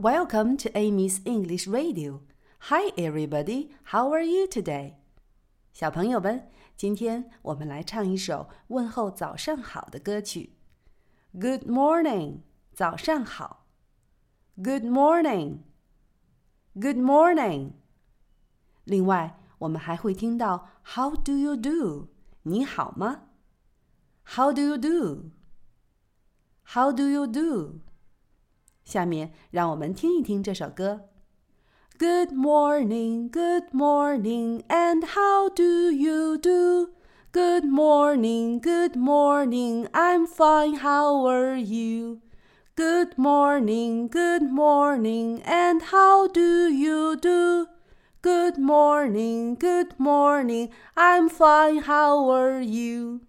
Welcome to Amy's English Radio. Hi, everybody. How are you today? 小朋友们，今天我们来唱一首问候早上好的歌曲。Good morning，早上好。Good morning，Good morning。另外，我们还会听到 How do you do？你好吗？How do you do？How do you do？ 下面让我们听一听这首歌。Good morning, good morning, and how do you do? Good morning, good morning, I'm fine, how are you? Good morning, good morning, and how do you do? Good morning, good morning, I'm fine, how are you?